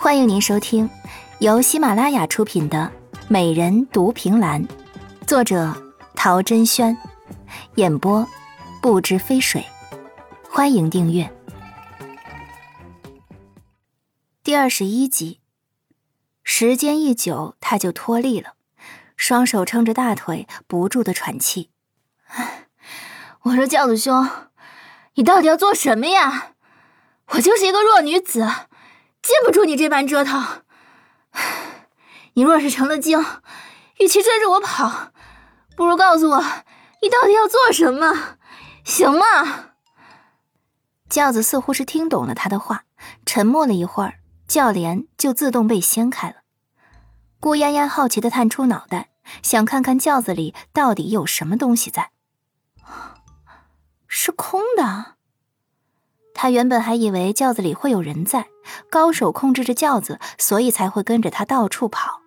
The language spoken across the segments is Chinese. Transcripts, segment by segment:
欢迎您收听由喜马拉雅出品的《美人独凭栏》，作者陶珍轩，演播不知飞水。欢迎订阅。第二十一集，时间一久，他就脱力了，双手撑着大腿，不住的喘气。我说教子兄，你到底要做什么呀？我就是一个弱女子。禁不住你这般折腾。你若是成了精，与其追着我跑，不如告诉我你到底要做什么，行吗？轿子似乎是听懂了他的话，沉默了一会儿，轿帘就自动被掀开了。顾嫣嫣好奇的探出脑袋，想看看轿子里到底有什么东西在。是空的。他原本还以为轿子里会有人在，高手控制着轿子，所以才会跟着他到处跑。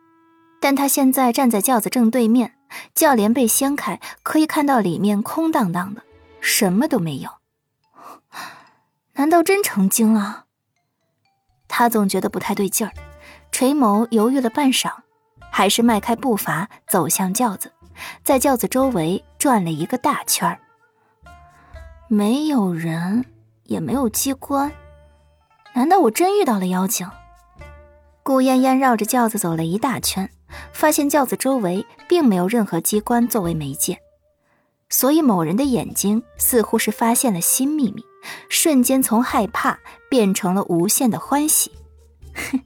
但他现在站在轿子正对面，轿帘被掀开，可以看到里面空荡荡的，什么都没有。难道真成精了？他总觉得不太对劲儿，垂眸犹豫了半晌，还是迈开步伐走向轿子，在轿子周围转了一个大圈儿，没有人。也没有机关，难道我真遇到了妖精？顾嫣嫣绕着轿子走了一大圈，发现轿子周围并没有任何机关作为媒介，所以某人的眼睛似乎是发现了新秘密，瞬间从害怕变成了无限的欢喜。哼，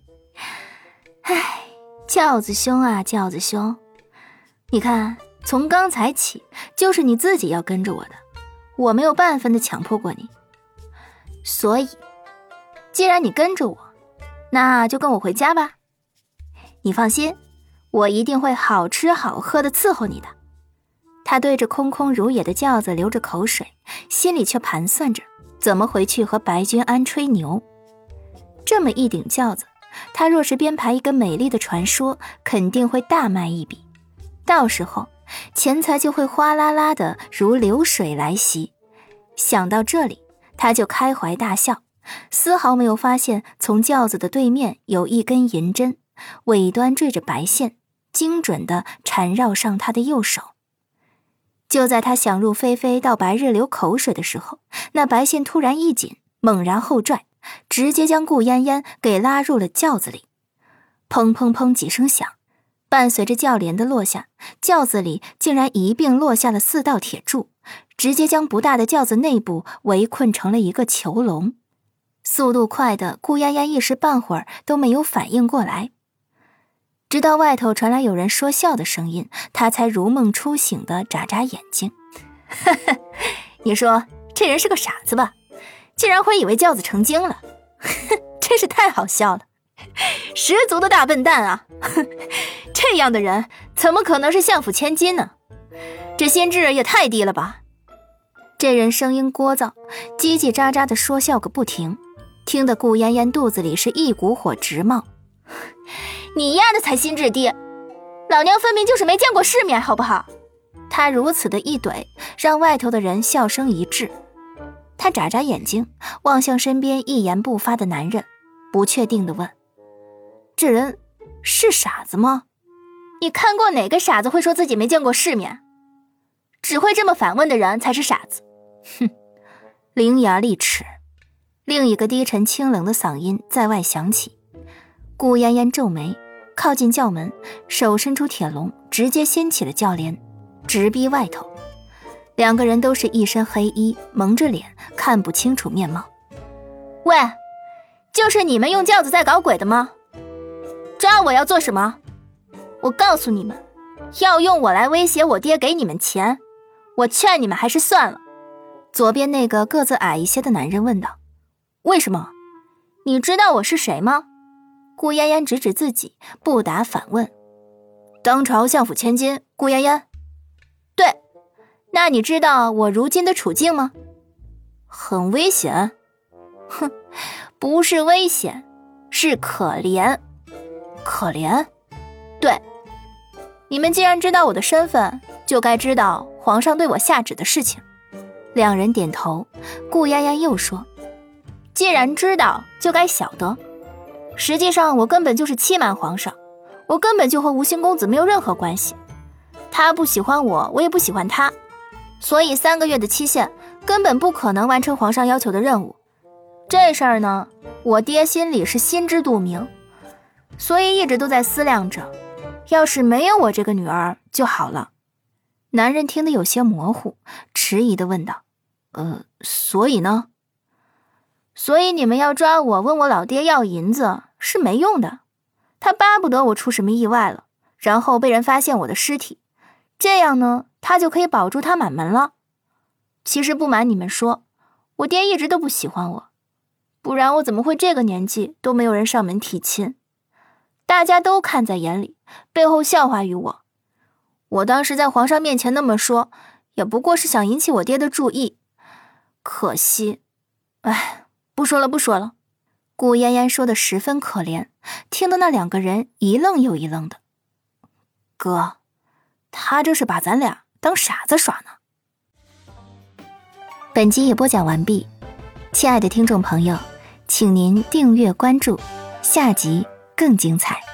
哎，轿子兄啊，轿子兄，你看，从刚才起就是你自己要跟着我的，我没有半分的强迫过你。所以，既然你跟着我，那就跟我回家吧。你放心，我一定会好吃好喝的伺候你的。他对着空空如也的轿子流着口水，心里却盘算着怎么回去和白君安吹牛。这么一顶轿子，他若是编排一个美丽的传说，肯定会大卖一笔，到时候钱财就会哗啦啦的如流水来袭。想到这里。他就开怀大笑，丝毫没有发现从轿子的对面有一根银针，尾端缀着白线，精准的缠绕上他的右手。就在他想入非非到白日流口水的时候，那白线突然一紧，猛然后拽，直接将顾嫣嫣给拉入了轿子里。砰砰砰几声响，伴随着轿帘的落下，轿子里竟然一并落下了四道铁柱。直接将不大的轿子内部围困成了一个囚笼，速度快的顾丫丫一时半会儿都没有反应过来，直到外头传来有人说笑的声音，她才如梦初醒的眨眨眼睛。你说这人是个傻子吧？竟然会以为轿子成精了，真是太好笑了，十足的大笨蛋啊！这样的人怎么可能是相府千金呢？这心智也太低了吧！这人声音聒噪，叽叽喳喳的说笑个不停，听得顾嫣嫣肚子里是一股火直冒。你丫的才心智低，老娘分明就是没见过世面，好不好？他如此的一怼，让外头的人笑声一滞。他眨眨眼睛，望向身边一言不发的男人，不确定的问：“这人是傻子吗？你看过哪个傻子会说自己没见过世面？只会这么反问的人才是傻子。”哼，伶牙俐齿。另一个低沉清冷的嗓音在外响起。顾嫣嫣皱眉，靠近轿门，手伸出铁笼，直接掀起了轿帘，直逼外头。两个人都是一身黑衣，蒙着脸，看不清楚面貌。喂，就是你们用轿子在搞鬼的吗？抓我要做什么？我告诉你们，要用我来威胁我爹给你们钱，我劝你们还是算了。左边那个个子矮一些的男人问道：“为什么？你知道我是谁吗？”顾嫣嫣指指自己，不答反问：“当朝相府千金顾嫣嫣。”“对。”“那你知道我如今的处境吗？”“很危险。”“哼，不是危险，是可怜。”“可怜？”“对。”“你们既然知道我的身份，就该知道皇上对我下旨的事情。”两人点头，顾丫丫又说：“既然知道，就该晓得。实际上我根本就是欺瞒皇上，我根本就和吴兴公子没有任何关系。他不喜欢我，我也不喜欢他，所以三个月的期限根本不可能完成皇上要求的任务。这事儿呢，我爹心里是心知肚明，所以一直都在思量着，要是没有我这个女儿就好了。男人听得有些模糊，迟疑的问道：“呃，所以呢？所以你们要抓我，问我老爹要银子是没用的。他巴不得我出什么意外了，然后被人发现我的尸体。”这样呢，他就可以保住他满门了。其实不瞒你们说，我爹一直都不喜欢我，不然我怎么会这个年纪都没有人上门提亲？大家都看在眼里，背后笑话于我。我当时在皇上面前那么说，也不过是想引起我爹的注意。可惜，哎，不说了，不说了。顾嫣嫣说的十分可怜，听得那两个人一愣又一愣的。哥。他这是把咱俩当傻子耍呢。本集也播讲完毕，亲爱的听众朋友，请您订阅关注，下集更精彩。